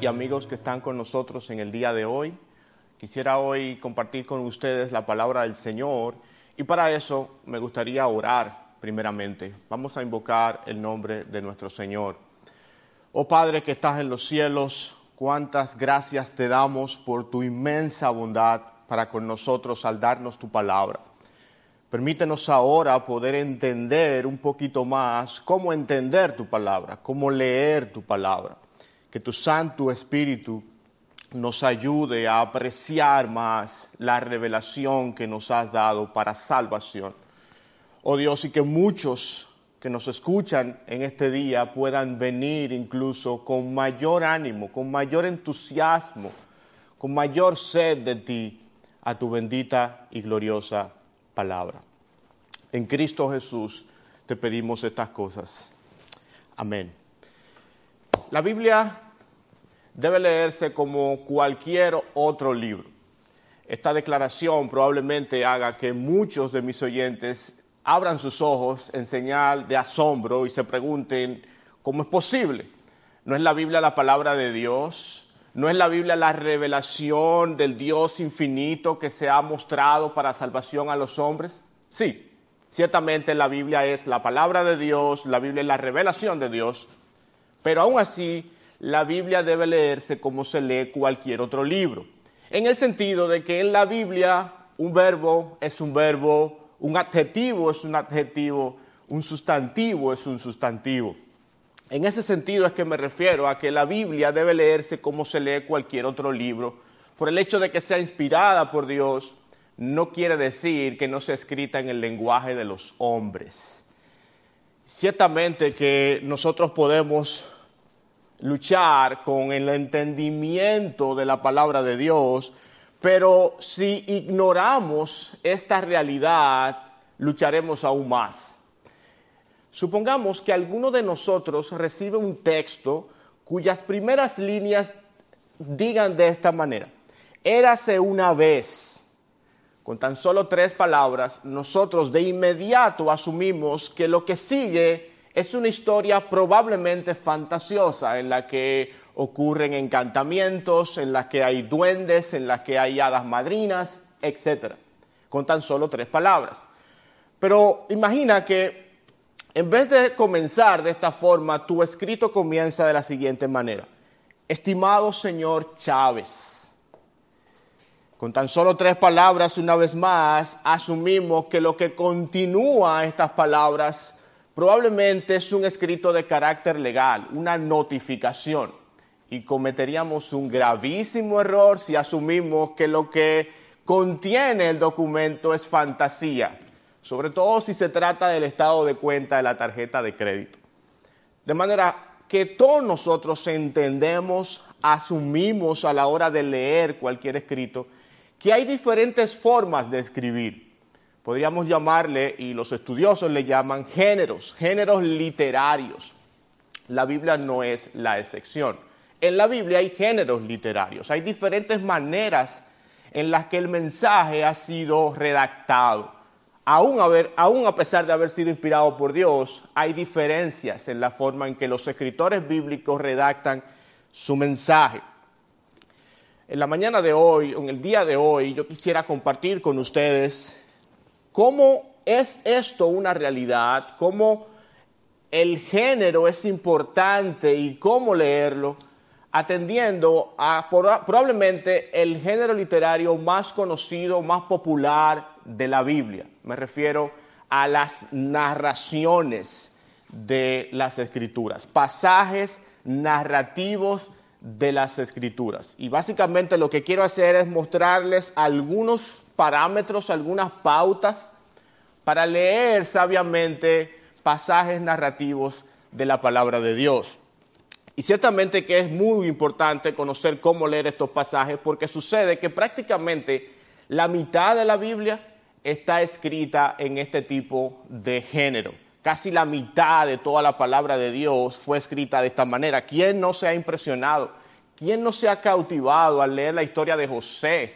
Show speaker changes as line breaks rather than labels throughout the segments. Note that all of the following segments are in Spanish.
y amigos que están con nosotros en el día de hoy. Quisiera hoy compartir con ustedes la palabra del Señor y para eso me gustaría orar primeramente. Vamos a invocar el nombre de nuestro Señor. Oh Padre que estás en los cielos, cuántas gracias te damos por tu inmensa bondad para con nosotros al darnos tu palabra. Permítenos ahora poder entender un poquito más cómo entender tu palabra, cómo leer tu palabra. Que tu Santo Espíritu nos ayude a apreciar más la revelación que nos has dado para salvación. Oh Dios, y que muchos que nos escuchan en este día puedan venir incluso con mayor ánimo, con mayor entusiasmo, con mayor sed de ti a tu bendita y gloriosa palabra. En Cristo Jesús te pedimos estas cosas. Amén. La Biblia debe leerse como cualquier otro libro. Esta declaración probablemente haga que muchos de mis oyentes abran sus ojos en señal de asombro y se pregunten, ¿cómo es posible? ¿No es la Biblia la palabra de Dios? ¿No es la Biblia la revelación del Dios infinito que se ha mostrado para salvación a los hombres? Sí, ciertamente la Biblia es la palabra de Dios, la Biblia es la revelación de Dios, pero aún así la Biblia debe leerse como se lee cualquier otro libro, en el sentido de que en la Biblia un verbo es un verbo, un adjetivo es un adjetivo, un sustantivo es un sustantivo. En ese sentido es que me refiero a que la Biblia debe leerse como se lee cualquier otro libro. Por el hecho de que sea inspirada por Dios, no quiere decir que no sea escrita en el lenguaje de los hombres. Ciertamente que nosotros podemos luchar con el entendimiento de la palabra de Dios, pero si ignoramos esta realidad, lucharemos aún más. Supongamos que alguno de nosotros recibe un texto cuyas primeras líneas digan de esta manera, érase una vez. Con tan solo tres palabras, nosotros de inmediato asumimos que lo que sigue es una historia probablemente fantasiosa en la que ocurren encantamientos, en la que hay duendes, en la que hay hadas madrinas, etc. Con tan solo tres palabras. Pero imagina que en vez de comenzar de esta forma, tu escrito comienza de la siguiente manera. Estimado señor Chávez, con tan solo tres palabras, una vez más, asumimos que lo que continúa estas palabras probablemente es un escrito de carácter legal, una notificación. Y cometeríamos un gravísimo error si asumimos que lo que contiene el documento es fantasía sobre todo si se trata del estado de cuenta de la tarjeta de crédito. De manera que todos nosotros entendemos, asumimos a la hora de leer cualquier escrito, que hay diferentes formas de escribir. Podríamos llamarle, y los estudiosos le llaman géneros, géneros literarios. La Biblia no es la excepción. En la Biblia hay géneros literarios, hay diferentes maneras en las que el mensaje ha sido redactado aún, a pesar de haber sido inspirado por Dios, hay diferencias en la forma en que los escritores bíblicos redactan su mensaje. En la mañana de hoy, en el día de hoy, yo quisiera compartir con ustedes cómo es esto una realidad, cómo el género es importante y cómo leerlo, atendiendo a probablemente el género literario más conocido, más popular de la Biblia. Me refiero a las narraciones de las escrituras, pasajes narrativos de las escrituras. Y básicamente lo que quiero hacer es mostrarles algunos parámetros, algunas pautas para leer sabiamente pasajes narrativos de la palabra de Dios. Y ciertamente que es muy importante conocer cómo leer estos pasajes porque sucede que prácticamente la mitad de la Biblia está escrita en este tipo de género. Casi la mitad de toda la palabra de Dios fue escrita de esta manera. ¿Quién no se ha impresionado? ¿Quién no se ha cautivado al leer la historia de José?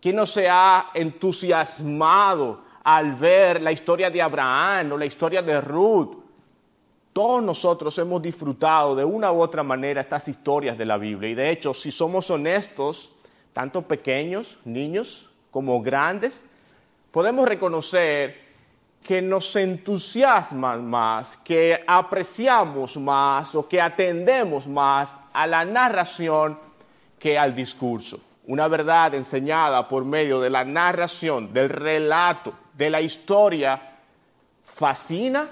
¿Quién no se ha entusiasmado al ver la historia de Abraham o la historia de Ruth? todos nosotros hemos disfrutado de una u otra manera estas historias de la Biblia. Y de hecho, si somos honestos, tanto pequeños, niños, como grandes, podemos reconocer que nos entusiasman más, que apreciamos más o que atendemos más a la narración que al discurso. Una verdad enseñada por medio de la narración, del relato, de la historia, fascina,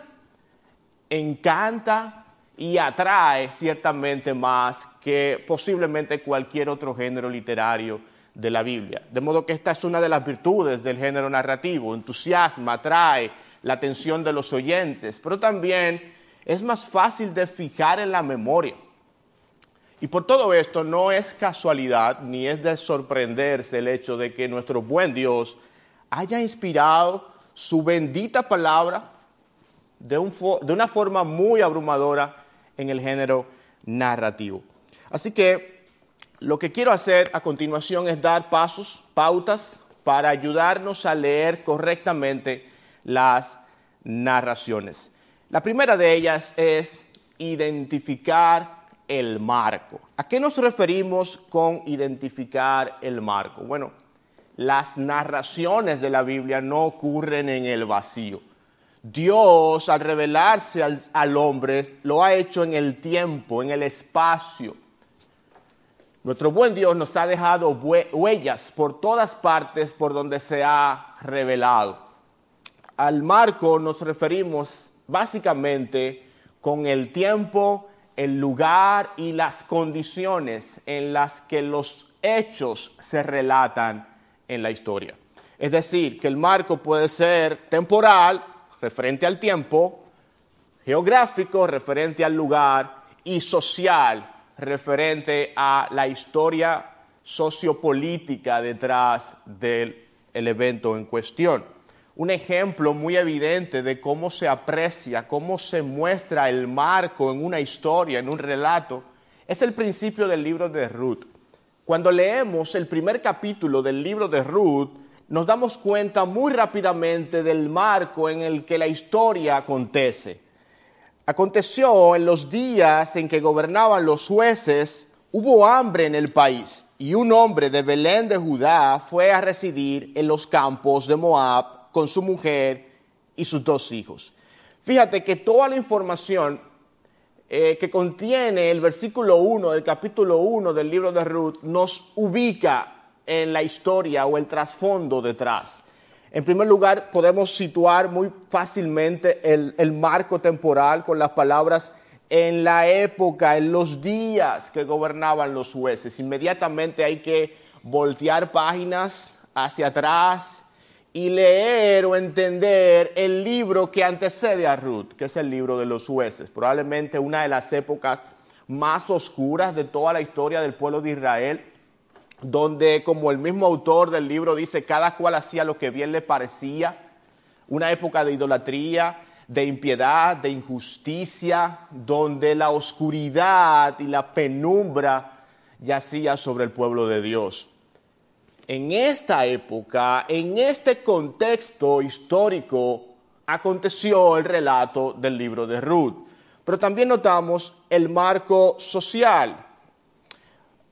encanta y atrae ciertamente más que posiblemente cualquier otro género literario de la Biblia. De modo que esta es una de las virtudes del género narrativo, entusiasma, atrae la atención de los oyentes, pero también es más fácil de fijar en la memoria. Y por todo esto no es casualidad ni es de sorprenderse el hecho de que nuestro buen Dios haya inspirado su bendita palabra de, de una forma muy abrumadora en el género narrativo. Así que lo que quiero hacer a continuación es dar pasos, pautas, para ayudarnos a leer correctamente las narraciones. La primera de ellas es identificar el marco. ¿A qué nos referimos con identificar el marco? Bueno, las narraciones de la Biblia no ocurren en el vacío. Dios, al revelarse al, hombre, lo ha hecho en el tiempo, en el espacio. Nuestro buen Dios nos ha dejado huellas por todas partes por donde se ha revelado. Al marco nos referimos básicamente con el tiempo, el lugar y las condiciones en las que los hechos se relatan en la historia. Es decir, que el marco puede ser temporal, referente al tiempo, geográfico, referente al lugar, y social, referente a la historia sociopolítica detrás del evento en cuestión. Un ejemplo muy evidente de cómo se aprecia, cómo se muestra el marco en una historia, en un relato, es el principio del libro de Ruth. Cuando leemos el primer capítulo del libro de Ruth, nos damos cuenta muy rápidamente del marco en el que la historia acontece. Aconteció en los días en que gobernaban los jueces, hubo hambre en el país y un hombre de Belén de Judá fue a residir en los campos de Moab con su mujer y sus dos hijos. Fíjate que toda la información eh, que contiene el versículo 1 del capítulo 1 del libro de Ruth nos ubica en la historia o el trasfondo detrás. En primer lugar, podemos situar muy fácilmente el, el, marco temporal con las palabras en la época, en los días que gobernaban los jueces. Inmediatamente hay que voltear páginas hacia atrás y leer o entender el libro que antecede a Ruth, que es el libro de los jueces, probablemente una de las épocas más oscuras de toda la historia del pueblo de Israel donde, como el mismo autor del libro dice, cada cual hacía lo que bien le parecía, una época de idolatría, de impiedad, de injusticia, donde la oscuridad y la penumbra yacía sobre el pueblo de Dios. En esta época, en este contexto histórico, aconteció el relato del libro de Ruth. Pero también notamos el marco social,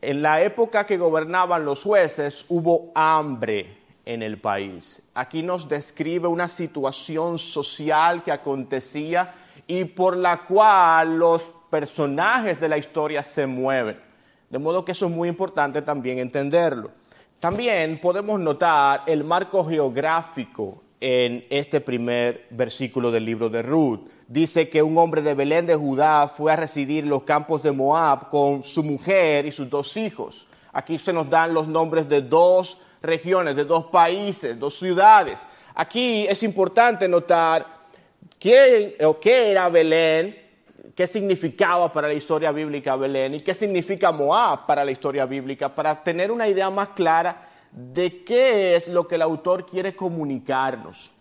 en la época que gobernaban los jueces hubo hambre en el país. Aquí nos describe una situación social que acontecía y por la cual los personajes de la historia se mueven. De modo que eso es muy importante también entenderlo. También podemos notar el marco geográfico en este primer versículo del libro de Ruth. Dice que un hombre de Belén de Judá fue a residir en los campos de Moab con su mujer y sus dos hijos. Aquí se nos dan los nombres de dos regiones, de dos países, dos ciudades. Aquí es importante notar qué, qué era Belén, qué significaba para la historia bíblica Belén y qué significa Moab para la historia bíblica, para tener una idea más clara de qué es lo que el autor quiere comunicarnos.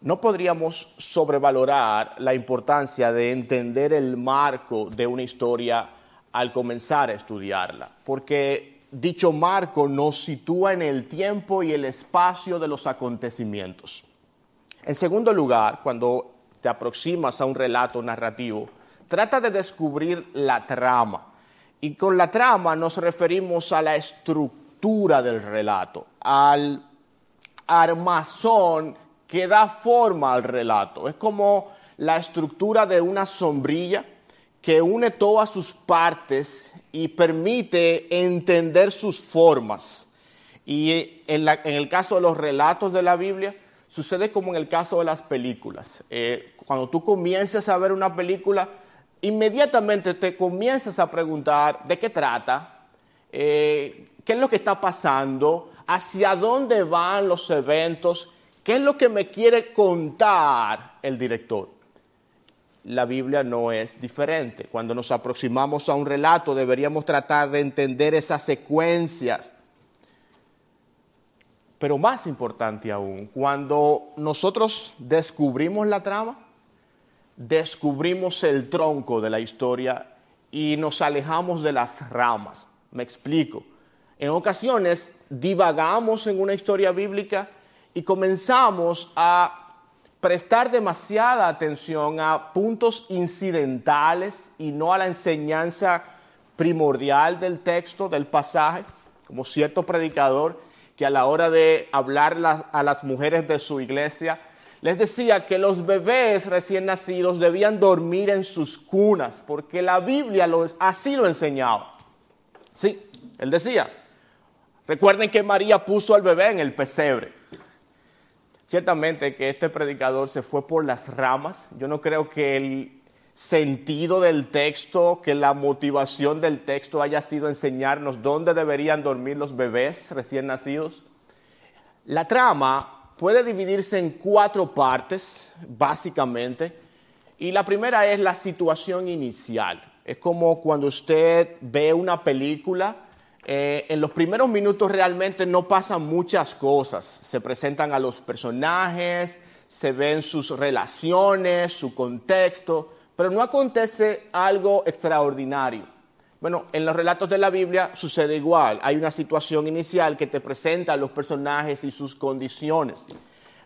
No podríamos sobrevalorar la importancia de entender el marco de una historia al comenzar a estudiarla, porque dicho marco nos sitúa en el tiempo y el espacio de los acontecimientos. En segundo lugar, cuando te aproximas a un relato narrativo, trata de descubrir la trama. Y con la trama nos referimos a la estructura del relato, al armazón que da forma al relato. Es como la estructura de una sombrilla que une todas sus partes y permite entender sus formas. Y en, el caso de los relatos de la Biblia, sucede como en el caso de las películas. Eh, cuando tú comienzas a ver una película, inmediatamente te comienzas a preguntar de qué trata, eh, qué es lo que está pasando, hacia dónde van los eventos, qué es lo que me quiere contar el director la Biblia no es diferente. Cuando nos aproximamos a un relato deberíamos tratar de entender esas secuencias. Pero más importante aún, cuando nosotros descubrimos la trama, descubrimos el tronco de la historia y nos alejamos de las ramas. Me explico. En ocasiones divagamos en una historia bíblica y comenzamos a prestar demasiada atención a puntos incidentales y no a la enseñanza primordial del texto, del pasaje, como cierto predicador que a la hora de hablar a las mujeres de su iglesia, les decía que los bebés recién nacidos debían dormir en sus cunas, porque la Biblia así lo enseñaba. Sí, él decía, recuerden que María puso al bebé en el pesebre. Ciertamente que este predicador se fue por las ramas. Yo no creo que el sentido del texto, que la motivación del texto haya sido enseñarnos dónde deberían dormir los bebés recién nacidos. La trama puede dividirse en cuatro partes, básicamente, y la primera es la situación inicial. Es como cuando usted ve una película eh, en los primeros minutos realmente no pasan muchas cosas. Se presentan a los personajes, se ven sus relaciones, su contexto, pero no acontece algo extraordinario. Bueno, en los relatos de la Biblia sucede igual. Hay una situación inicial que te presenta a los personajes y sus condiciones.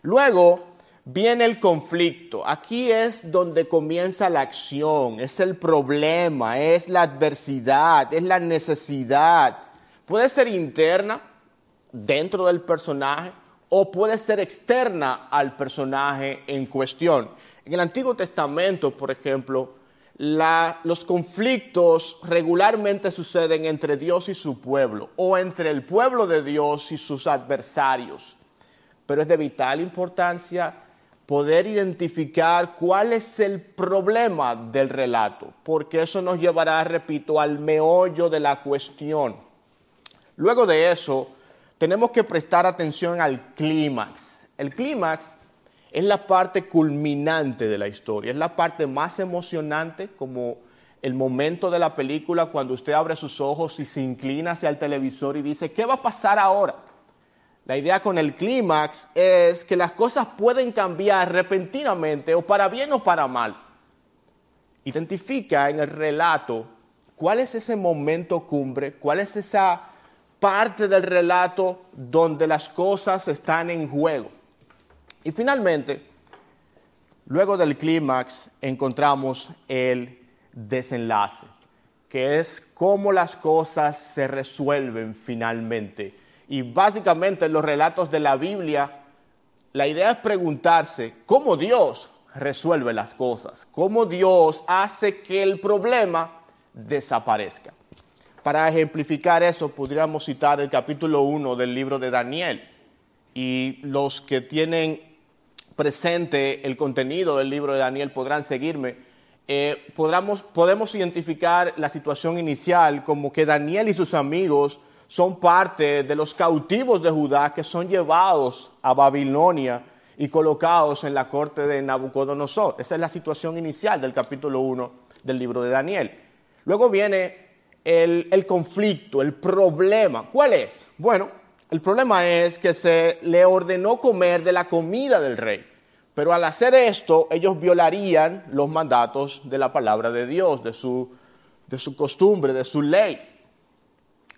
Luego viene el conflicto. Aquí es donde comienza la acción, es el problema, es la adversidad, es la necesidad Puede ser interna dentro del personaje o puede ser externa al personaje en cuestión. En el Antiguo Testamento, por ejemplo, los conflictos regularmente suceden entre Dios y su pueblo o entre el pueblo de Dios y sus adversarios. Pero es de vital importancia poder identificar cuál es el problema del relato, porque eso nos llevará, repito, al meollo de la cuestión. Luego de eso, tenemos que prestar atención al clímax. El clímax es la parte culminante de la historia, es la parte más emocionante, como el momento de la película cuando usted abre sus ojos y se inclina hacia el televisor y dice, ¿qué va a pasar ahora? La idea con el clímax es que las cosas pueden cambiar repentinamente o para bien o para mal. Identifica en el relato cuál es ese momento cumbre, cuál es esa parte del relato donde las cosas están en juego. Y finalmente, luego del clímax, encontramos el desenlace, que es cómo las cosas se resuelven finalmente. Y básicamente en los relatos de la Biblia, la idea es preguntarse cómo Dios resuelve las cosas, cómo Dios hace que el problema desaparezca. Para ejemplificar eso, podríamos citar el capítulo 1 del libro de Daniel. Y los que tienen presente el contenido del libro de Daniel podrán seguirme. Eh, podemos identificar la situación inicial como que Daniel y sus amigos son parte de los cautivos de Judá que son llevados a Babilonia y colocados en la corte de Nabucodonosor. Esa es la situación inicial del capítulo 1 del libro de Daniel. Luego viene el, conflicto, el problema. ¿Cuál es? Bueno, el problema es que se le ordenó comer de la comida del rey. Pero al hacer esto, ellos violarían los mandatos de la palabra de Dios, de su, de su costumbre, de su ley.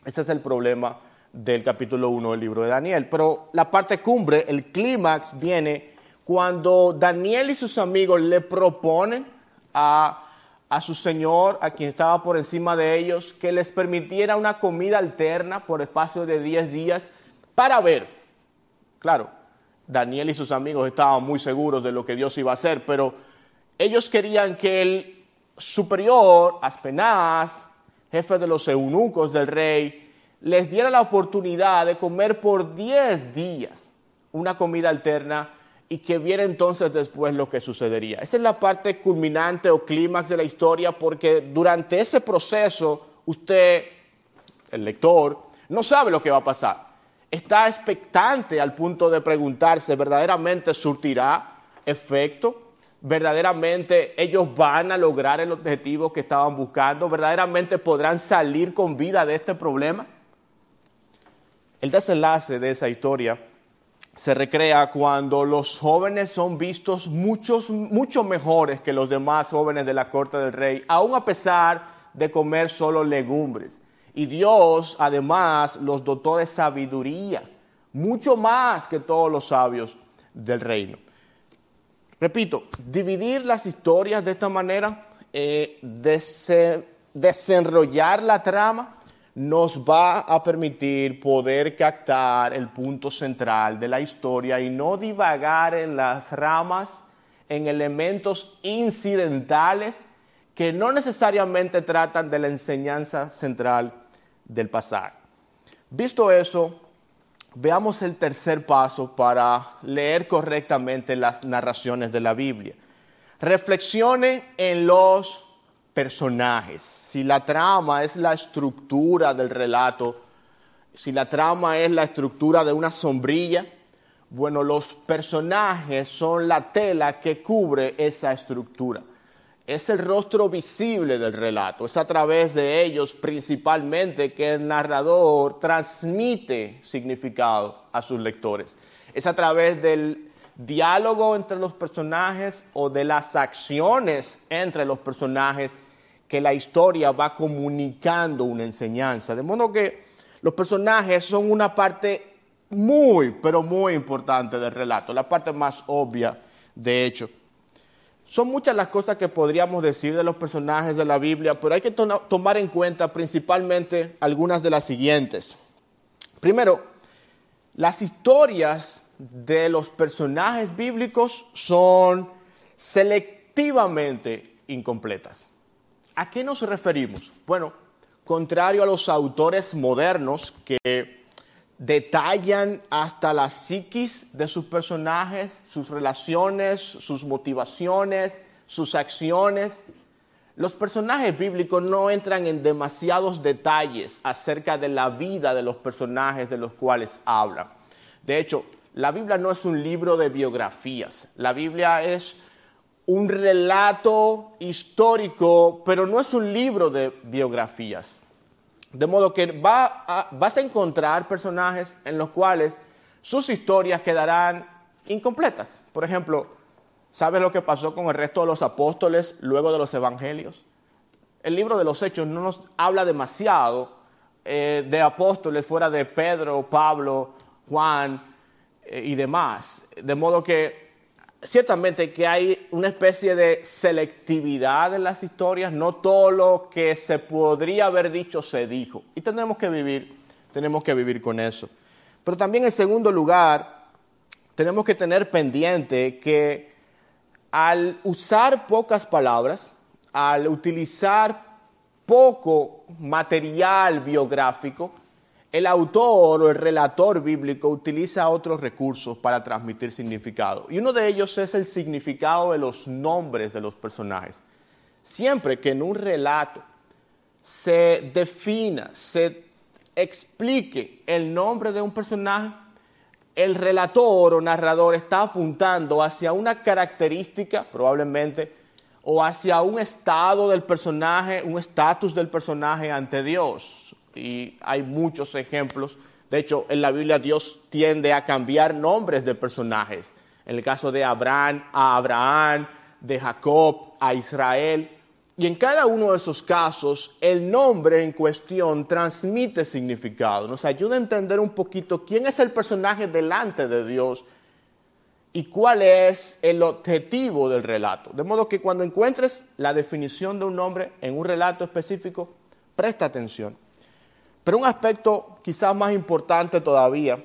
Ese es el problema del capítulo 1 del libro de Daniel. Pero la parte cumbre, el clímax, viene cuando Daniel y sus amigos le proponen a, a su Señor, a quien estaba por encima de ellos, que les permitiera una comida alterna por espacio de 10 días para ver. Claro, Daniel y sus amigos estaban muy seguros de lo que Dios iba a hacer, pero ellos querían que el superior, Aspenaz, jefe de los eunucos del rey, les diera la oportunidad de comer por 10 días una comida alterna y que viera entonces después lo que sucedería. Esa es la parte culminante o clímax de la historia porque durante ese proceso usted, el lector, no sabe lo que va a pasar. Está expectante al punto de preguntarse, ¿verdaderamente surtirá efecto? ¿Verdaderamente ellos van a lograr el objetivo que estaban buscando? ¿Verdaderamente podrán salir con vida de este problema? El desenlace de esa historia se recrea cuando los jóvenes son vistos muchos, mucho mejores que los demás jóvenes de la corte del rey, aun a pesar de comer solo legumbres. Y Dios además los dotó de sabiduría, mucho más que todos los sabios del reino. Repito, dividir las historias de esta manera, eh, desenrollar la trama, nos va a permitir poder captar el punto central de la historia y no divagar en las ramas, en elementos incidentales que no necesariamente tratan de la enseñanza central del pasaje. Visto eso, veamos el tercer paso para leer correctamente las narraciones de la Biblia. Reflexione en los personajes, si la trama es la estructura del relato, si la trama es la estructura de una sombrilla, bueno, los personajes son la tela que cubre esa estructura. Es el rostro visible del relato, es a través de ellos principalmente que el narrador transmite significado a sus lectores. Es a través del diálogo entre los personajes o de las acciones entre los personajes que la historia va comunicando una enseñanza. De modo que los personajes son una parte muy, pero muy importante del relato, la parte más obvia, de hecho. Son muchas las cosas que podríamos decir de los personajes de la Biblia, pero hay que tomar en cuenta principalmente algunas de las siguientes. Primero, las historias de los personajes bíblicos son selectivamente incompletas. ¿A qué nos referimos? Bueno, contrario a los autores modernos que detallan hasta la psiquis de sus personajes, sus relaciones, sus motivaciones, sus acciones, los personajes bíblicos no entran en demasiados detalles acerca de la vida de los personajes de los cuales hablan. De hecho, la Biblia no es un libro de biografías, la Biblia es un relato histórico, pero no es un libro de biografías. De modo que vas a encontrar personajes en los cuales sus historias quedarán incompletas. Por ejemplo, ¿sabes lo que pasó con el resto de los apóstoles luego de los evangelios? El libro de los Hechos no nos habla demasiado eh, de apóstoles fuera de Pedro, Pablo, Juan eh, y demás. De modo que ciertamente que hay una especie de selectividad en las historias, no todo lo que se podría haber dicho se dijo. Y tenemos que vivir, tenemos que vivir con eso. Pero también en segundo lugar, tenemos que tener pendiente que al usar pocas palabras, al utilizar poco material biográfico, el autor o el relator bíblico utiliza otros recursos para transmitir significado. Y uno de ellos es el significado de los nombres de los personajes. Siempre que en un relato se defina, se explique el nombre de un personaje, el relator o narrador está apuntando hacia una característica, probablemente, o hacia un estado del personaje, un estatus del personaje ante Dios y hay muchos ejemplos. De hecho, en la Biblia Dios tiende a cambiar nombres de personajes. En el caso de Abraham, a Abraham, de Jacob, a Israel. Y en cada uno de esos casos, el nombre en cuestión transmite significado. Nos ayuda a entender un poquito quién es el personaje delante de Dios y cuál es el objetivo del relato. De modo que cuando encuentres la definición de un nombre en un relato específico, presta atención. Pero un aspecto quizás más importante todavía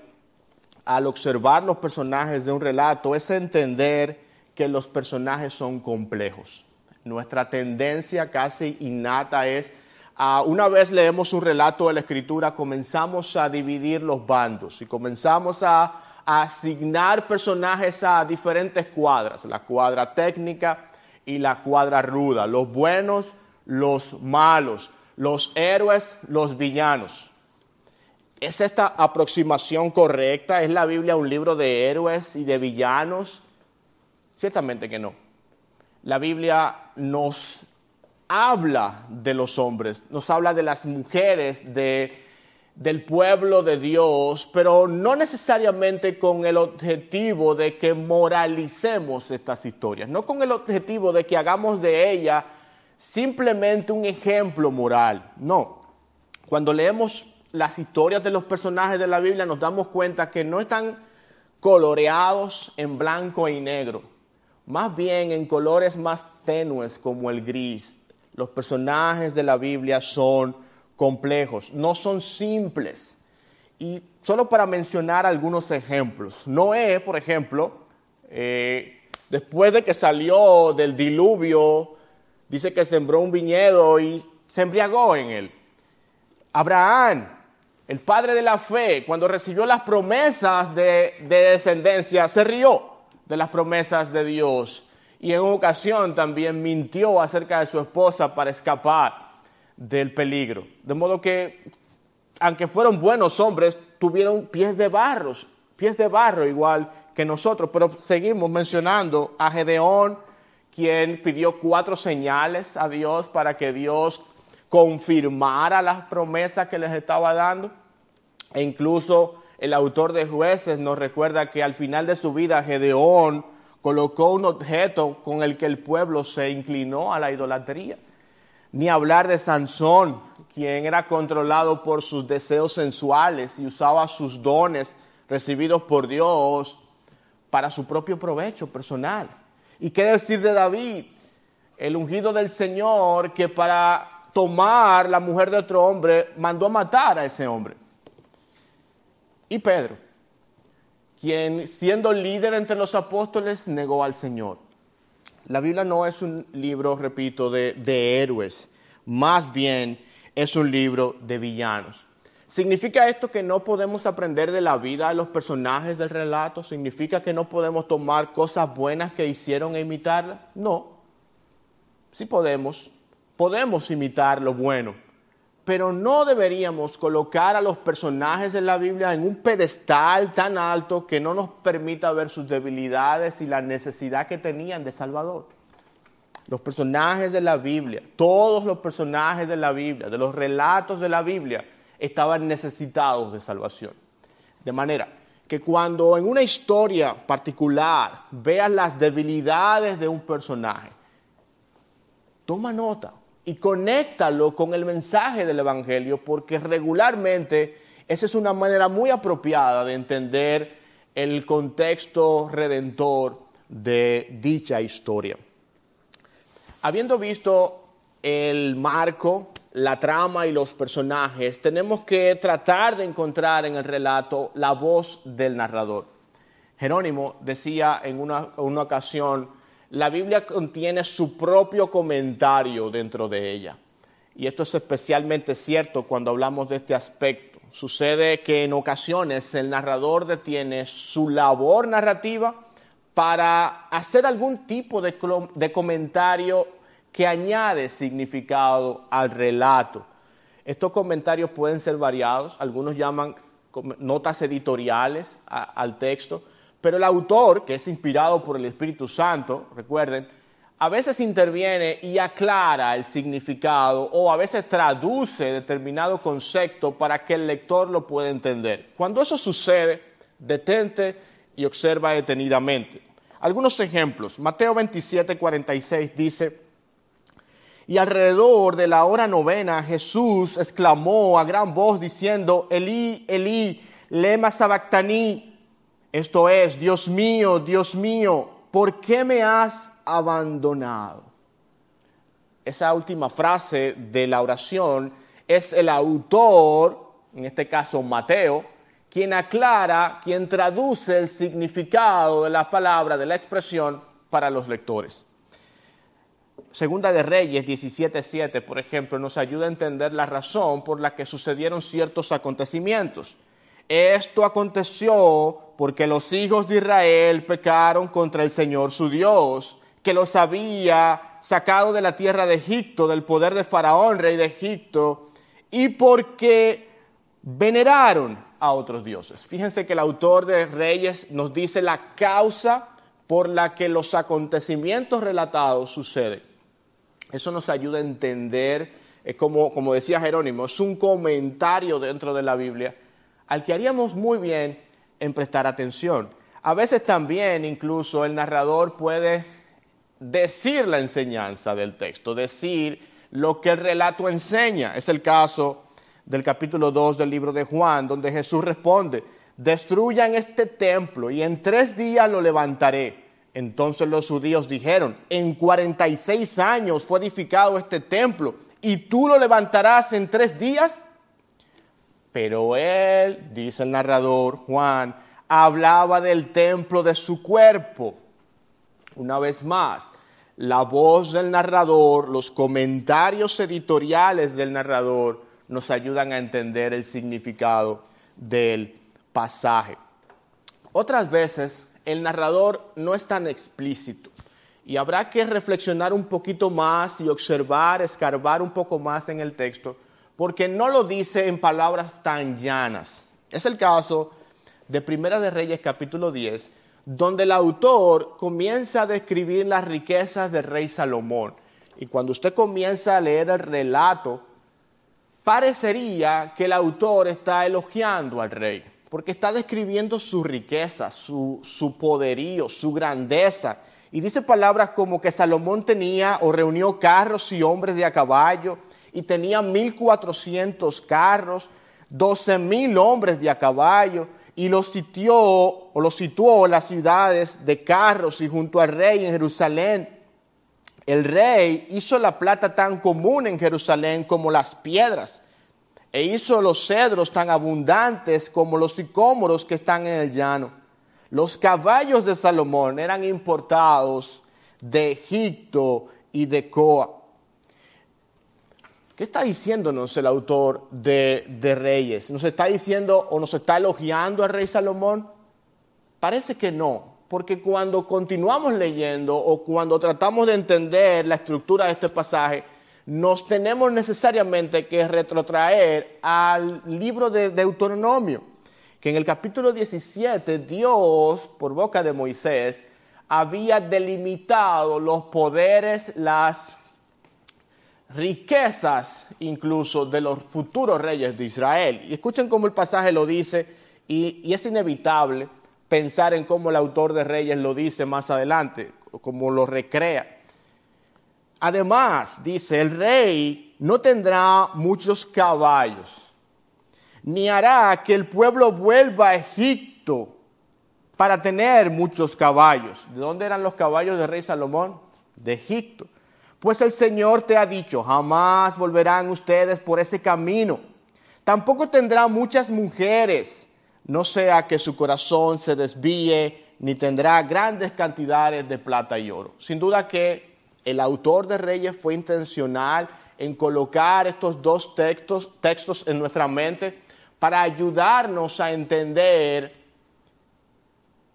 al observar los personajes de un relato es entender que los personajes son complejos. Nuestra tendencia casi innata es, una vez leemos un relato de la escritura, comenzamos a dividir los bandos y comenzamos a asignar personajes a diferentes cuadras, la cuadra técnica y la cuadra ruda, los buenos, los malos, los héroes, los villanos. ¿Es esta aproximación correcta? ¿Es la Biblia un libro de héroes y de villanos? Ciertamente que no. La Biblia nos habla de los hombres, nos habla de las mujeres, de del pueblo de Dios, pero no necesariamente con el objetivo de que moralicemos estas historias, no con el objetivo de que hagamos de ella simplemente un ejemplo moral, no. Cuando leemos las historias de los personajes de la Biblia nos damos cuenta que no están coloreados en blanco y negro, más bien en colores más tenues como el gris. Los personajes de la Biblia son complejos, no son simples. Y solo para mencionar algunos ejemplos, Noé, por ejemplo, eh, después de que salió del diluvio, dice que sembró un viñedo y se embriagó en él. Abraham, el padre de la fe, cuando recibió las promesas de, de descendencia, se rió de las promesas de Dios y en ocasión también mintió acerca de su esposa para escapar del peligro. De modo que, aunque fueron buenos hombres, tuvieron pies de barro, pies de barro igual que nosotros, pero seguimos mencionando a Gedeón, quien pidió cuatro señales a Dios para que Dios confirmara las promesas que les estaba dando. E incluso el autor de jueces nos recuerda que al final de su vida Gedeón colocó un objeto con el que el pueblo se inclinó a la idolatría ni hablar de Sansón, quien era controlado por sus deseos sensuales y usaba sus dones recibidos por Dios para su propio provecho personal. ¿Y qué decir de David, el ungido del Señor, que para tomar la mujer de otro hombre mandó a matar a ese hombre? Y Pedro, quien siendo líder entre los apóstoles negó al Señor. La Biblia no es un libro, repito, de, héroes, más bien es un libro de villanos. ¿Significa esto que no podemos aprender de la vida de los personajes del relato? ¿Significa que no podemos tomar cosas buenas que hicieron e imitarlas? No. Sí podemos. Podemos imitar lo bueno. Pero no deberíamos colocar a los personajes de la Biblia en un pedestal tan alto que no nos permita ver sus debilidades y la necesidad que tenían de Salvador. Los personajes de la Biblia, todos los personajes de la Biblia, de los relatos de la Biblia, estaban necesitados de salvación. De manera que cuando en una historia particular veas las debilidades de un personaje, toma nota y conéctalo con el mensaje del Evangelio, porque regularmente esa es una manera muy apropiada de entender el contexto redentor de dicha historia. Habiendo visto el marco, la trama y los personajes, tenemos que tratar de encontrar en el relato la voz del narrador. Jerónimo decía en una, ocasión, la Biblia contiene su propio comentario dentro de ella. Y esto es especialmente cierto cuando hablamos de este aspecto. Sucede que en ocasiones el narrador detiene su labor narrativa para hacer algún tipo de, de comentario que añade significado al relato. Estos comentarios pueden ser variados, algunos llaman notas editoriales al texto, pero el autor, que es inspirado por el Espíritu Santo, recuerden, a veces interviene y aclara el significado o a veces traduce determinado concepto para que el lector lo pueda entender. Cuando eso sucede, detente y observa detenidamente. Algunos ejemplos. Mateo 27, 46 dice, y alrededor de la hora novena Jesús exclamó a gran voz diciendo, Elí, Elí, lema sabactaní. Esto es, Dios mío, Dios mío, ¿por qué me has abandonado? Esa última frase de la oración es el autor, en este caso Mateo, quien aclara, quien traduce el significado de la palabra, de la expresión para los lectores. Segunda de Reyes 17:7, por ejemplo, nos ayuda a entender la razón por la que sucedieron ciertos acontecimientos. Esto aconteció porque los hijos de Israel pecaron contra el Señor su Dios, que los había sacado de la tierra de Egipto, del poder de Faraón, rey de Egipto, y porque veneraron a otros dioses. Fíjense que el autor de Reyes nos dice la causa por la que los acontecimientos relatados suceden. Eso nos ayuda a entender, es como, como decía Jerónimo, es un comentario dentro de la Biblia al que haríamos muy bien en prestar atención. A veces también incluso el narrador puede decir la enseñanza del texto, decir lo que el relato enseña. Es el caso del capítulo 2 del libro de Juan, donde Jesús responde, destruyan este templo y en tres días lo levantaré. Entonces los judíos dijeron, en 46 años fue edificado este templo y tú lo levantarás en tres días. Pero él, dice el narrador Juan, hablaba del templo de su cuerpo. Una vez más, la voz del narrador, los comentarios editoriales del narrador nos ayudan a entender el significado del pasaje. Otras veces el narrador no es tan explícito y habrá que reflexionar un poquito más y observar, escarbar un poco más en el texto, porque no lo dice en palabras tan llanas. Es el caso de Primera de Reyes capítulo 10, donde el autor comienza a describir las riquezas del rey Salomón. Y cuando usted comienza a leer el relato, parecería que el autor está elogiando al rey, porque está describiendo su riqueza, su, poderío, su grandeza. Y dice palabras como que Salomón tenía o reunió carros y hombres de a caballo, y tenía 1400 carros, 12 mil hombres de a caballo, y los sitió o los situó en las ciudades de carros y junto al rey en Jerusalén el rey hizo la plata tan común en Jerusalén como las piedras, e hizo los cedros tan abundantes como los sicómoros que están en el llano. Los caballos de Salomón eran importados de Egipto y de Coa. ¿Qué está diciéndonos el autor de, de, Reyes? ¿Nos está diciendo o nos está elogiando al rey Salomón? Parece que no, porque cuando continuamos leyendo o cuando tratamos de entender la estructura de este pasaje, nos tenemos necesariamente que retrotraer al libro de Deuteronomio, que en el capítulo 17 Dios, por boca de Moisés, había delimitado los poderes, las riquezas incluso de los futuros reyes de Israel. Y escuchen cómo el pasaje lo dice, y, y es inevitable pensar en cómo el autor de Reyes lo dice más adelante, cómo lo recrea. Además, dice, el rey no tendrá muchos caballos, ni hará que el pueblo vuelva a Egipto para tener muchos caballos. ¿De dónde eran los caballos del rey Salomón? De Egipto. Pues el Señor te ha dicho, jamás volverán ustedes por ese camino. Tampoco tendrá muchas mujeres no sea que su corazón se desvíe, ni tendrá grandes cantidades de plata y oro. Sin duda que el autor de Reyes fue intencional en colocar estos dos textos, textos en nuestra mente para ayudarnos a entender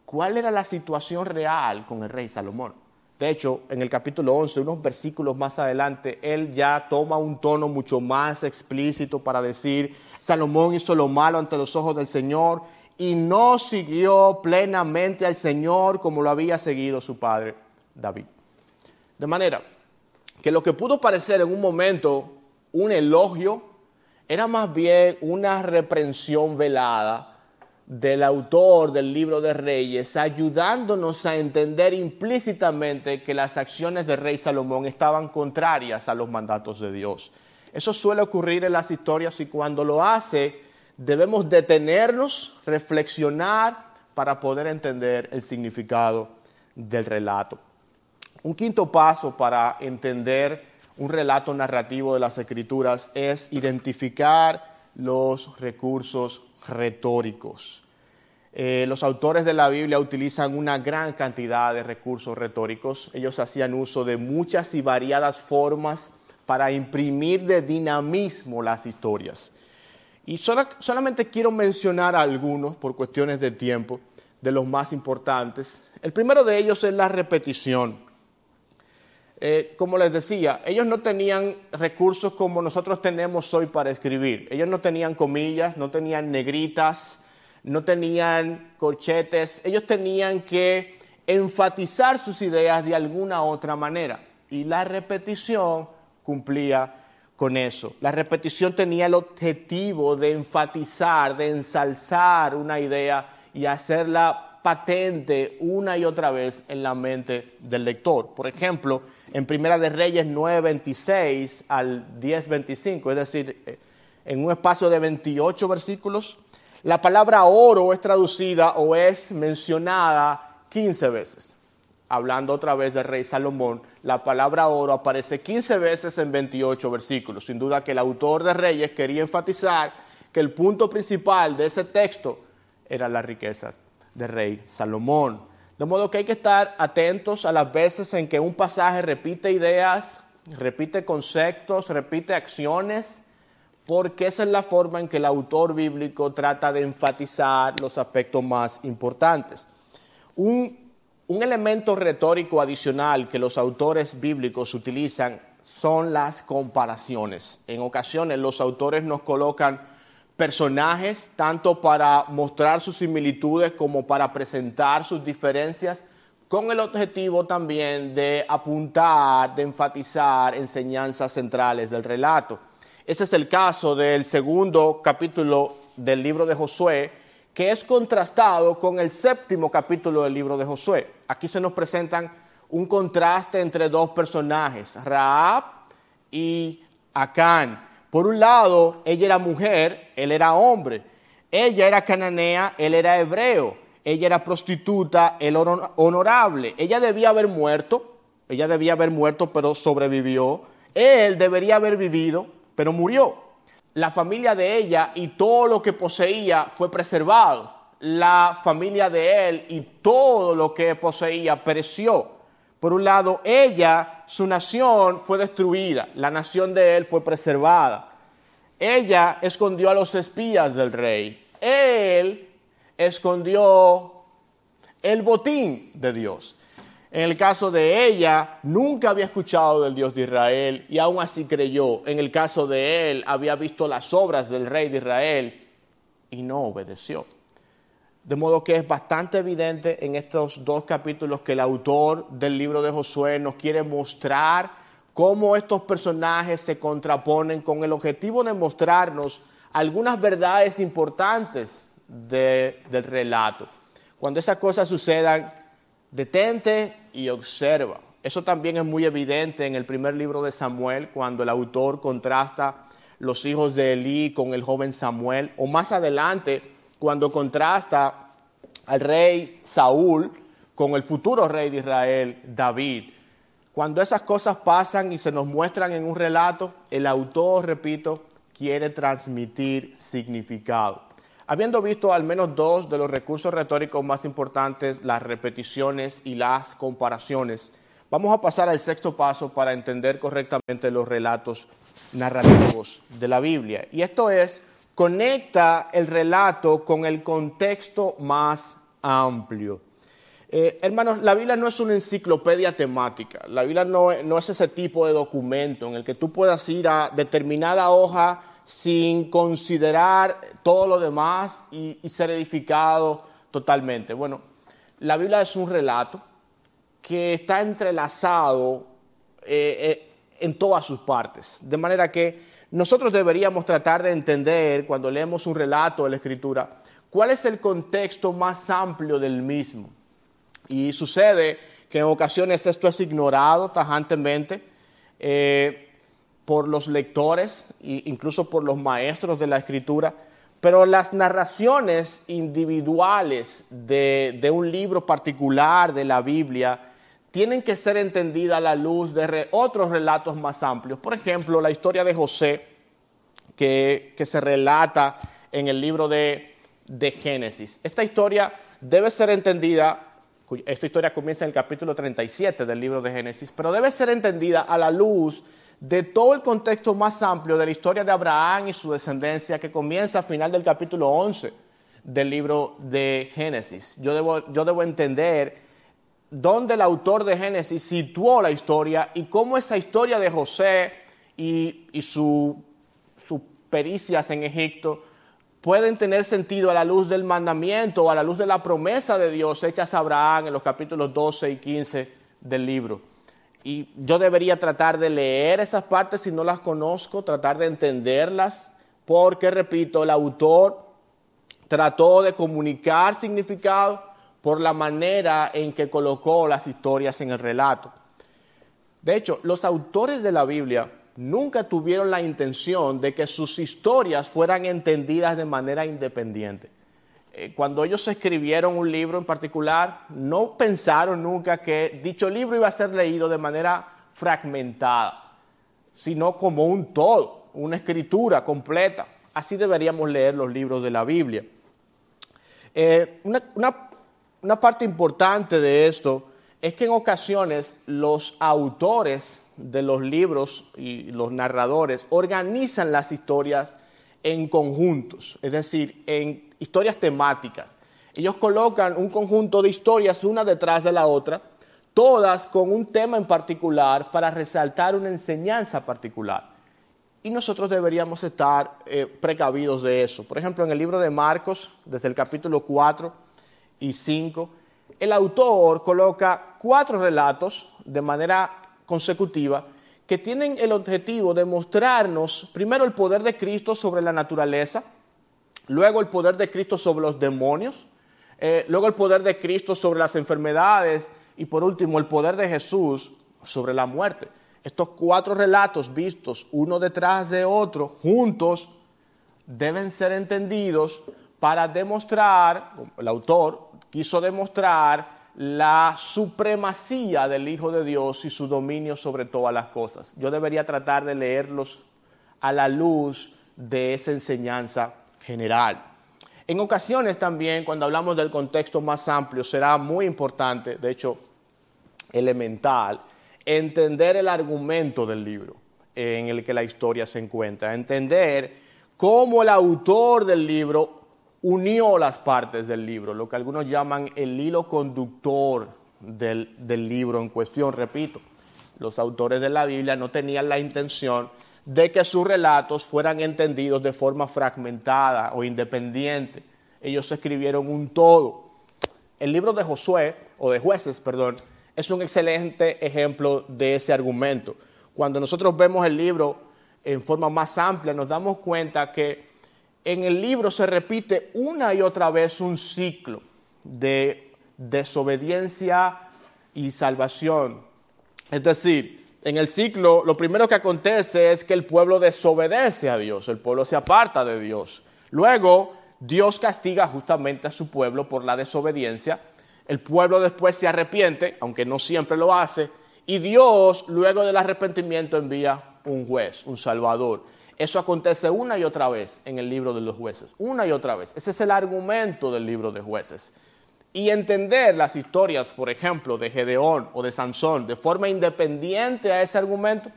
cuál era la situación real con el rey Salomón. De hecho, en el capítulo 11, unos versículos más adelante, él ya toma un tono mucho más explícito para decir, Salomón hizo lo malo ante los ojos del Señor y no siguió plenamente al Señor como lo había seguido su padre David. De manera que lo que pudo parecer en un momento un elogio era más bien una reprensión velada del autor del libro de Reyes, ayudándonos a entender implícitamente que las acciones del rey Salomón estaban contrarias a los mandatos de Dios. Eso suele ocurrir en las historias y cuando lo hace debemos detenernos, reflexionar, para poder entender el significado del relato. Un quinto paso para entender un relato narrativo de las escrituras es identificar los recursos retóricos. Eh, los autores de la Biblia utilizan una gran cantidad de recursos retóricos. Ellos hacían uso de muchas y variadas formas para imprimir de dinamismo las historias. Y solamente quiero mencionar algunos por cuestiones de tiempo, de los más importantes. El primero de ellos es la repetición. Eh, como les decía, ellos no tenían recursos como nosotros tenemos hoy para escribir. Ellos no tenían comillas, no tenían negritas, no tenían corchetes. Ellos tenían que enfatizar sus ideas de alguna otra manera. Y la repetición cumplía con eso. La repetición tenía el objetivo de enfatizar, de ensalzar una idea y hacerla patente una y otra vez en la mente del lector. Por ejemplo, en Primera de Reyes 9:26 al 10:25, es decir, eh, en un espacio de 28 versículos, la palabra oro es traducida o es mencionada 15 veces. Hablando otra vez del rey Salomón, la palabra oro aparece 15 veces en 28 versículos. Sin duda que el autor de Reyes quería enfatizar que el punto principal de ese texto eran las riquezas de rey Salomón. De modo que hay que estar atentos a las veces en que un pasaje repite ideas, repite conceptos, repite acciones, porque esa es la forma en que el autor bíblico trata de enfatizar los aspectos más importantes. Un, un elemento retórico adicional que los autores bíblicos utilizan son las comparaciones. En ocasiones los autores nos colocan personajes, tanto para mostrar sus similitudes como para presentar sus diferencias, con el objetivo también de apuntar, de enfatizar enseñanzas centrales del relato. Ese es el caso del segundo capítulo del libro de Josué, que es contrastado con el séptimo capítulo del libro de Josué. Aquí se nos presentan un contraste entre dos personajes, Raab y Acán. Por un lado, ella era mujer, él era hombre. Ella era cananea, él era hebreo. Ella era prostituta, él honorable. Ella debía haber muerto, ella debía haber muerto, pero sobrevivió. Él debería haber vivido, pero murió. La familia de ella y todo lo que poseía fue preservado. La familia de él y todo lo que poseía pereció. Por un lado, ella, su nación fue destruida, la nación de él fue preservada. Ella escondió a los espías del rey. Él escondió el botín de Dios. En el caso de ella, nunca había escuchado del Dios de Israel y aún así creyó. En el caso de él, había visto las obras del rey de Israel y no obedeció. De modo que es bastante evidente en estos dos capítulos que el autor del libro de Josué nos quiere mostrar cómo estos personajes se contraponen con el objetivo de mostrarnos algunas verdades importantes del relato. Cuando esas cosas sucedan, detente y observa. Eso también es muy evidente en el primer libro de Samuel, cuando el autor contrasta los hijos de Elí con el joven Samuel, o más adelante, cuando contrasta al rey Saúl con el futuro rey de Israel, David. Cuando esas cosas pasan y se nos muestran en un relato, el autor, repito, quiere transmitir significado. Habiendo visto al menos dos de los recursos retóricos más importantes, las repeticiones y las comparaciones, vamos a pasar al sexto paso para entender correctamente los relatos narrativos de la Biblia. Y esto es conecta el relato con el contexto más amplio. Eh, hermanos, la Biblia no es una enciclopedia temática. La Biblia no, es ese tipo de documento en el que tú puedas ir a determinada hoja sin considerar todo lo demás y, ser edificado totalmente. Bueno, la Biblia es un relato que está entrelazado eh, eh, en todas sus partes. De manera que nosotros deberíamos tratar de entender cuando leemos un relato de la Escritura cuál es el contexto más amplio del mismo. Y sucede que en ocasiones esto es ignorado tajantemente eh, por los lectores e incluso por los maestros de la Escritura, Pero las narraciones individuales de, un libro particular de la Biblia tienen que ser entendidas a la luz de otros relatos más amplios. Por ejemplo, la historia de José, que, se relata en el libro de, de Génesis. Esta historia debe ser entendida esta historia comienza en el capítulo 37 del libro de Génesis, pero debe ser entendida a la luz de todo el contexto más amplio de la historia de Abraham y su descendencia que comienza a final del capítulo 11 del libro de Génesis. Yo debo, yo debo entender dónde el autor de Génesis situó la historia y cómo esa historia de José y, sus pericias en Egipto pueden tener sentido a la luz del mandamiento o a la luz de la promesa de Dios hechas a Abraham en los capítulos 12 y 15 del libro. Y yo debería tratar de leer esas partes si no las conozco, tratar de entenderlas, porque, repito, el autor trató de comunicar significado por la manera en que colocó las historias en el relato. De hecho, los autores de la Biblia nunca tuvieron la intención de que sus historias fueran entendidas de manera independiente. Eh, cuando ellos escribieron un libro en particular, no pensaron nunca que dicho libro iba a ser leído de manera fragmentada, sino como un todo, una escritura completa. Así deberíamos leer los libros de la Biblia. Eh, una parte importante de esto es que en ocasiones los autores de los libros y los narradores organizan las historias en conjuntos, es decir, en historias temáticas. Ellos colocan un conjunto de historias una detrás de la otra, todas con un tema en particular para resaltar una enseñanza particular. Y nosotros deberíamos estar eh, precavidos de eso. Por ejemplo, en el libro de Marcos, desde el capítulo 4 y 5, el autor coloca cuatro relatos de manera consecutiva que tienen el objetivo de mostrarnos primero el poder de Cristo sobre la naturaleza, luego el poder de Cristo sobre los demonios, eh, luego el poder de Cristo sobre las enfermedades y por último el poder de Jesús sobre la muerte. Estos cuatro relatos vistos uno detrás de otro, juntos, deben ser entendidos para demostrar, el autor quiso demostrar la supremacía del Hijo de Dios y su dominio sobre todas las cosas. Yo debería tratar de leerlos a la luz de esa enseñanza general. En ocasiones también, cuando hablamos del contexto más amplio, será muy importante, de hecho, elemental, entender el argumento del libro en el que la historia se encuentra, entender cómo el autor del libro unió las partes del libro, lo que algunos llaman el hilo conductor del, libro en cuestión. Repito, los autores de la Biblia no tenían la intención de que sus relatos fueran entendidos de forma fragmentada o independiente. Ellos escribieron un todo. El libro de Josué, o de jueces, perdón, es un excelente ejemplo de ese argumento. Cuando nosotros vemos el libro en forma más amplia, nos damos cuenta que en el libro se repite una y otra vez un ciclo de desobediencia y salvación. Es decir, en el ciclo lo primero que acontece es que el pueblo desobedece a Dios, el pueblo se aparta de Dios. Luego, Dios castiga justamente a su pueblo por la desobediencia. El pueblo después se arrepiente, aunque no siempre lo hace, y Dios, luego del arrepentimiento, envía un juez, un salvador. Eso acontece una y otra vez en el libro de los jueces, una y otra vez. Ese es el argumento del libro de jueces. Y entender las historias, por ejemplo, de Gedeón o de Sansón de forma independiente a ese argumento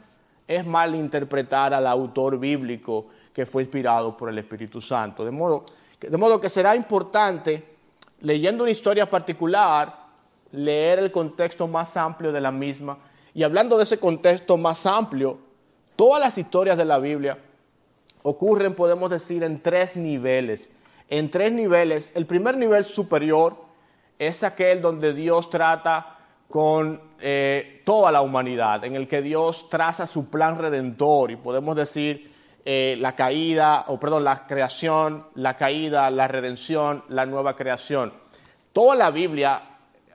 es malinterpretar al autor bíblico que fue inspirado por el Espíritu Santo. De modo, de modo que será importante, leyendo una historia particular, leer el contexto más amplio de la misma. Y hablando de ese contexto más amplio, todas las historias de la Biblia ocurren, podemos decir, en tres niveles. En tres niveles. El primer nivel superior es aquel donde Dios trata con eh, toda la humanidad, en el que Dios traza su plan redentor y podemos decir eh, la caída, o perdón, la creación, la caída, la redención, la nueva creación. Toda la Biblia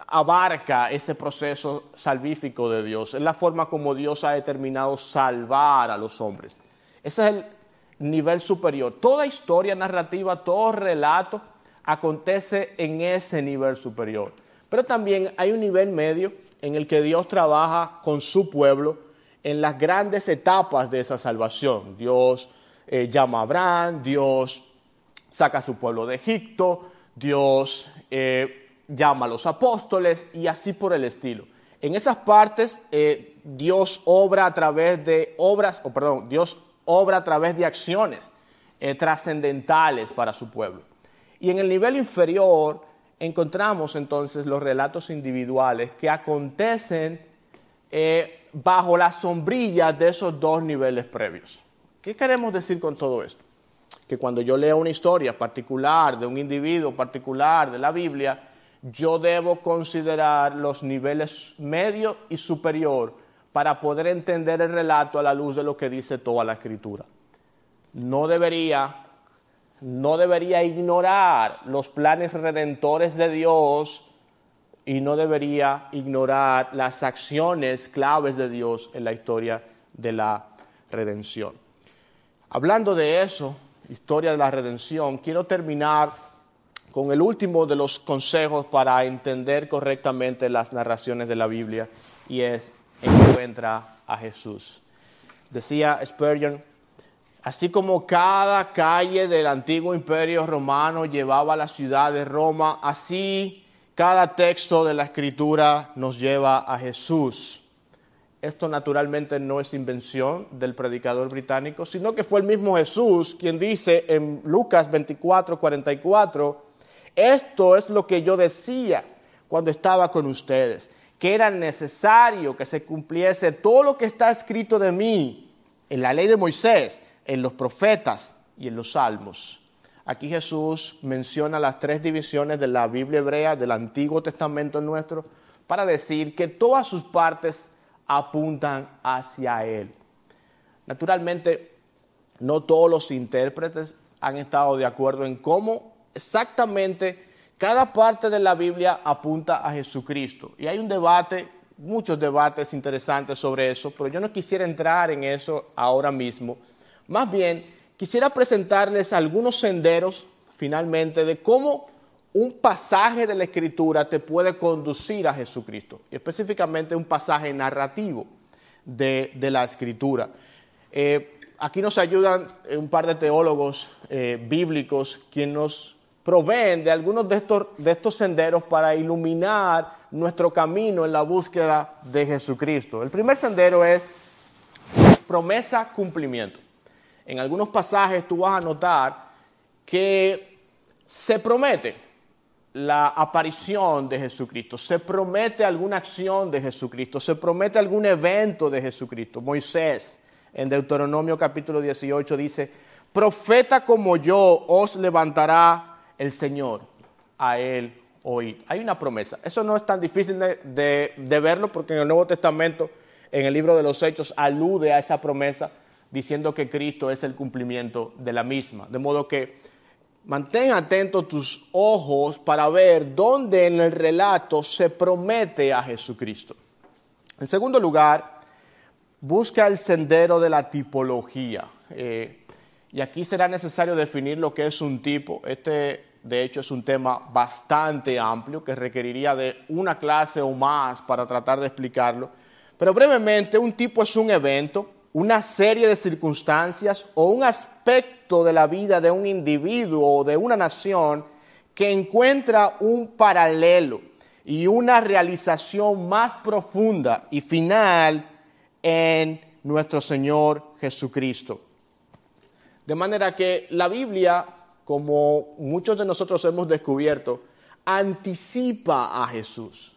abarca ese proceso salvífico de Dios, es la forma como Dios ha determinado salvar a los hombres. Ese es el, nivel superior. Toda historia narrativa, todo relato acontece en ese nivel superior. Pero también hay un nivel medio en el que Dios trabaja con su pueblo en las grandes etapas de esa salvación. Dios eh, llama a Abraham, Dios saca a su pueblo de Egipto, Dios eh, llama a los apóstoles y así por el estilo. En esas partes eh, Dios obra a través de obras, o perdón, Dios obra a través de acciones trascendentales para su pueblo. Y en el nivel inferior encontramos entonces los relatos individuales que acontecen eh, bajo la sombrilla de esos dos niveles previos. ¿Qué queremos decir con todo esto? Que cuando yo leo una historia particular de un individuo particular de la Biblia, yo debo considerar los niveles medio y superior para poder entender el relato a la luz de lo que dice toda la escritura. No debería no debería ignorar los planes redentores de Dios y no debería ignorar las acciones claves de Dios en la historia de la redención. Hablando de eso, historia de la redención, quiero terminar con el último de los consejos para entender correctamente las narraciones de la Biblia y es encuentra a Jesús. Decía Spurgeon, Así como cada calle del antiguo imperio romano llevaba a la ciudad de Roma, así cada texto de la escritura nos lleva a Jesús. Esto naturalmente no es invención del predicador británico, sino que fue el mismo Jesús quien dice en Lucas 24, 44, esto es lo que yo decía cuando estaba con ustedes, que era necesario que se cumpliese todo lo que está escrito de mí en la ley de Moisés en los profetas y en los salmos. Aquí Jesús menciona las tres divisiones de la Biblia hebrea, del Antiguo Testamento nuestro, para decir que todas sus partes apuntan hacia Él. Naturalmente, no todos los intérpretes han estado de acuerdo en cómo exactamente cada parte de la Biblia apunta a Jesucristo. Y hay un debate, muchos debates interesantes sobre eso, pero yo no quisiera entrar en eso ahora mismo más bien, quisiera presentarles algunos senderos, finalmente, de cómo un pasaje de la Escritura te puede conducir a Jesucristo, y específicamente un pasaje narrativo de, la Escritura. Eh, aquí nos ayudan un par de teólogos eh, bíblicos quienes nos proveen de algunos de estos, de estos senderos para iluminar nuestro camino en la búsqueda de Jesucristo. El primer sendero es promesa cumplimiento en algunos pasajes tú vas a notar que se promete la aparición de Jesucristo, se promete alguna acción de Jesucristo, se promete algún evento de Jesucristo. Moisés en Deuteronomio capítulo 18 dice, profeta como yo os levantará el Señor, a él oíd. Hay una promesa. Eso no es tan difícil de, verlo porque en el Nuevo Testamento, en el libro de los Hechos, alude a esa promesa diciendo que Cristo es el cumplimiento de la misma. De modo que mantén atentos tus ojos para ver dónde en el relato se promete a Jesucristo. En segundo lugar, busca el sendero de la tipología. Eh, y aquí será necesario definir lo que es un tipo. Este, de hecho, es un tema bastante amplio que requeriría de una clase o más para tratar de explicarlo. Pero brevemente, un tipo es un evento una serie de circunstancias o un aspecto de la vida de un individuo o de una nación que encuentra un paralelo y una realización más profunda y final en nuestro Señor Jesucristo. De manera que la Biblia, como muchos de nosotros hemos descubierto, anticipa a Jesús.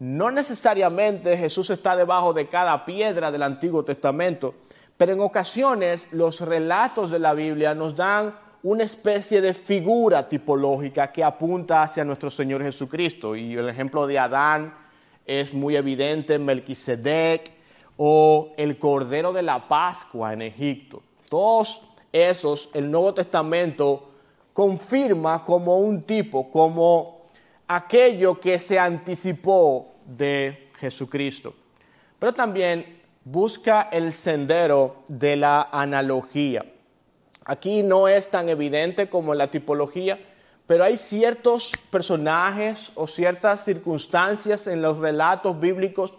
No necesariamente Jesús está debajo de cada piedra del Antiguo Testamento, pero en ocasiones los relatos de la Biblia nos dan una especie de figura tipológica que apunta hacia nuestro Señor Jesucristo. Y el ejemplo de Adán es muy evidente, Melquisedec o el Cordero de la Pascua en Egipto. Todos esos el Nuevo Testamento confirma como un tipo, como aquello que se anticipó de Jesucristo. Pero también busca el sendero de la analogía. Aquí no es tan evidente como la tipología, pero hay ciertos personajes o ciertas circunstancias en los relatos bíblicos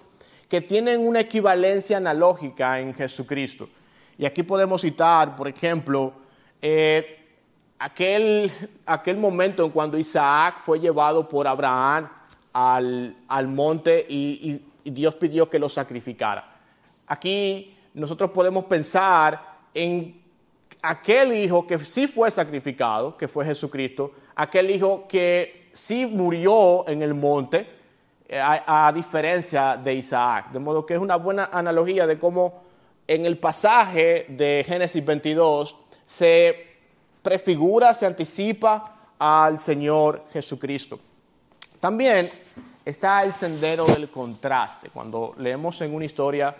que tienen una equivalencia analógica en Jesucristo. Y aquí podemos citar, por ejemplo, eh, aquel, aquel momento en cuando Isaac fue llevado por Abraham al, monte y, Dios pidió que lo sacrificara. Aquí nosotros podemos pensar en aquel hijo que sí fue sacrificado, que fue Jesucristo, aquel hijo que sí murió en el monte, eh, a, diferencia de Isaac. De modo que es una buena analogía de cómo en el pasaje de Génesis 22 se prefigura, se anticipa al Señor Jesucristo. También está el sendero del contraste. Cuando leemos en una historia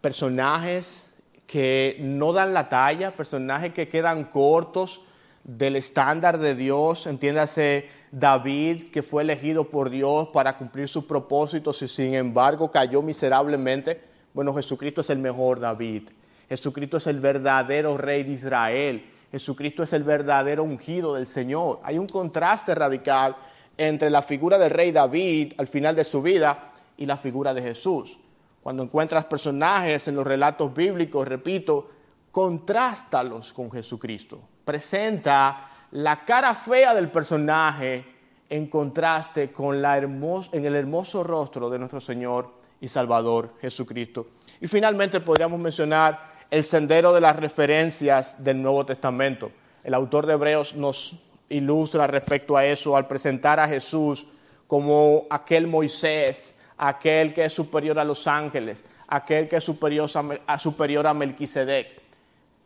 personajes que no dan la talla, personajes que quedan cortos del estándar de Dios, entiéndase David, que fue elegido por Dios para cumplir sus propósitos y sin embargo cayó miserablemente. Bueno, Jesucristo es el mejor David. Jesucristo es el verdadero rey de Israel. Jesucristo es el verdadero ungido del Señor. Hay un contraste radical entre la figura del rey David al final de su vida y la figura de Jesús. Cuando encuentras personajes en los relatos bíblicos, repito, contrástalos con Jesucristo. Presenta la cara fea del personaje en contraste con la en el hermoso rostro de nuestro Señor y Salvador Jesucristo. Y finalmente podríamos mencionar el sendero de las referencias del Nuevo Testamento. El autor de Hebreos nos ilustra respecto a eso al presentar a Jesús como aquel Moisés aquel que es superior a los ángeles, aquel que es superior a, superior a Melquisedec.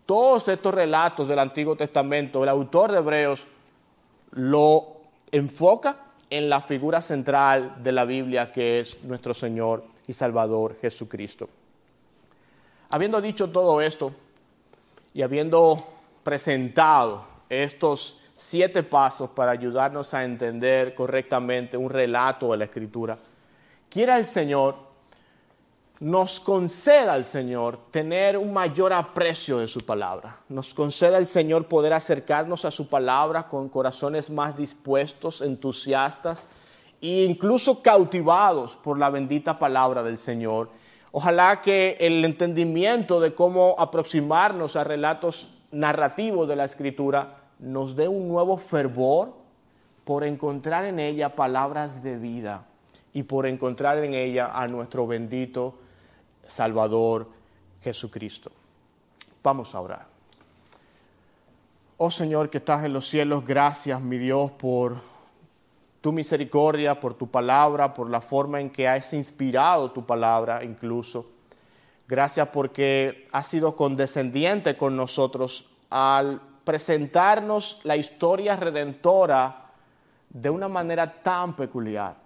Todos estos relatos del Antiguo Testamento, el autor de Hebreos lo enfoca en la figura central de la Biblia que es nuestro Señor y Salvador Jesucristo. Habiendo dicho todo esto y habiendo presentado estos siete pasos para ayudarnos a entender correctamente un relato de la Escritura, quiera el Señor, nos conceda el Señor tener un mayor aprecio de su palabra. Nos conceda el Señor poder acercarnos a su palabra con corazones más dispuestos, entusiastas e incluso cautivados por la bendita palabra del Señor. Ojalá que el entendimiento de cómo aproximarnos a relatos narrativos de la Escritura nos dé un nuevo fervor por encontrar en ella palabras de vida y por encontrar en ella a nuestro bendito Salvador Jesucristo. Vamos a orar. Oh Señor que estás en los cielos, gracias mi Dios por tu misericordia, por tu palabra, por la forma en que has inspirado tu palabra incluso. Gracias porque has sido condescendiente con nosotros al presentarnos la historia redentora de una manera tan peculiar.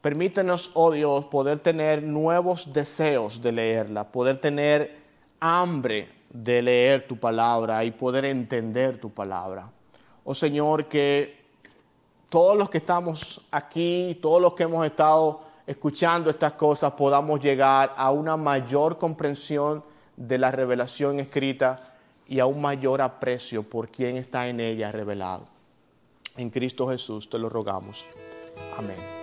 Permítenos, oh Dios, poder tener nuevos deseos de leerla, poder tener hambre de leer tu palabra y poder entender tu palabra. Oh Señor, que todos los que estamos aquí, todos los que hemos estado escuchando estas cosas, podamos llegar a una mayor comprensión de la revelación escrita y a un mayor aprecio por quien está en ella revelado. En Cristo Jesús te lo rogamos. Amén.